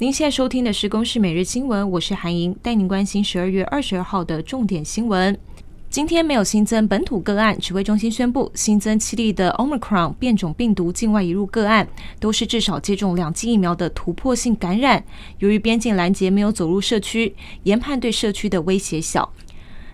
您现在收听的是《公视每日新闻》，我是韩莹，带您关心十二月二十二号的重点新闻。今天没有新增本土个案，指挥中心宣布新增七例的 Omicron 变种病毒境外移入个案，都是至少接种两剂疫苗的突破性感染。由于边境拦截没有走入社区，研判对社区的威胁小。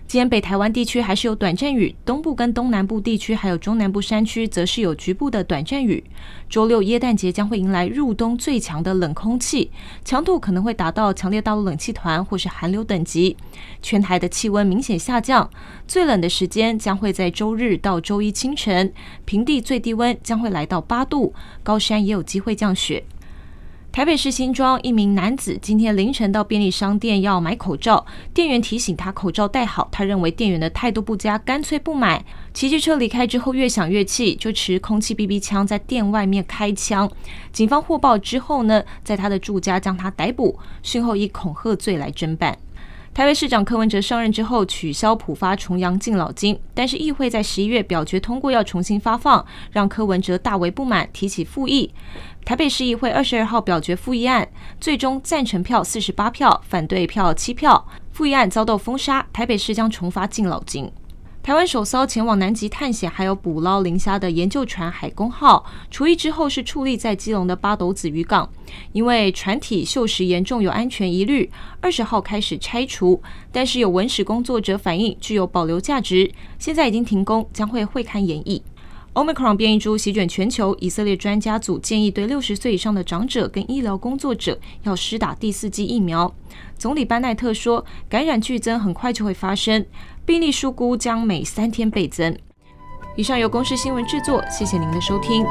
今天北台湾地区还是有短暂雨，东部跟东南部地区还有中南部山区则是有局部的短暂雨。周六耶诞节将会迎来入冬最强的冷空气，强度可能会达到强烈大陆冷气团或是寒流等级。全台的气温明显下降，最冷的时间将会在周日到周一清晨，平地最低温将会来到八度，高山也有机会降雪。台北市新庄一名男子今天凌晨到便利商店要买口罩，店员提醒他口罩戴好，他认为店员的态度不佳，干脆不买。骑机车离开之后越想越气，就持空气 BB 枪在店外面开枪。警方获报之后呢，在他的住家将他逮捕，讯后以恐吓罪来侦办。台北市长柯文哲上任之后取消普发重阳敬老金，但是议会在十一月表决通过要重新发放，让柯文哲大为不满，提起复议。台北市议会二十二号表决复议案，最终赞成票四十八票，反对票七票，复议案遭到封杀，台北市将重发敬老金。台湾首艘前往南极探险还有捕捞磷虾的研究船“海工号”除役之后，是矗立在基隆的八斗子渔港，因为船体锈蚀严重，有安全疑虑，二十号开始拆除。但是有文史工作者反映具有保留价值，现在已经停工，将会会刊演绎。Omicron 变异株席卷全球，以色列专家组建议对六十岁以上的长者跟医疗工作者要施打第四剂疫苗。总理班奈特说，感染剧增很快就会发生。病例数估将每三天倍增。以上由公司新闻制作，谢谢您的收听。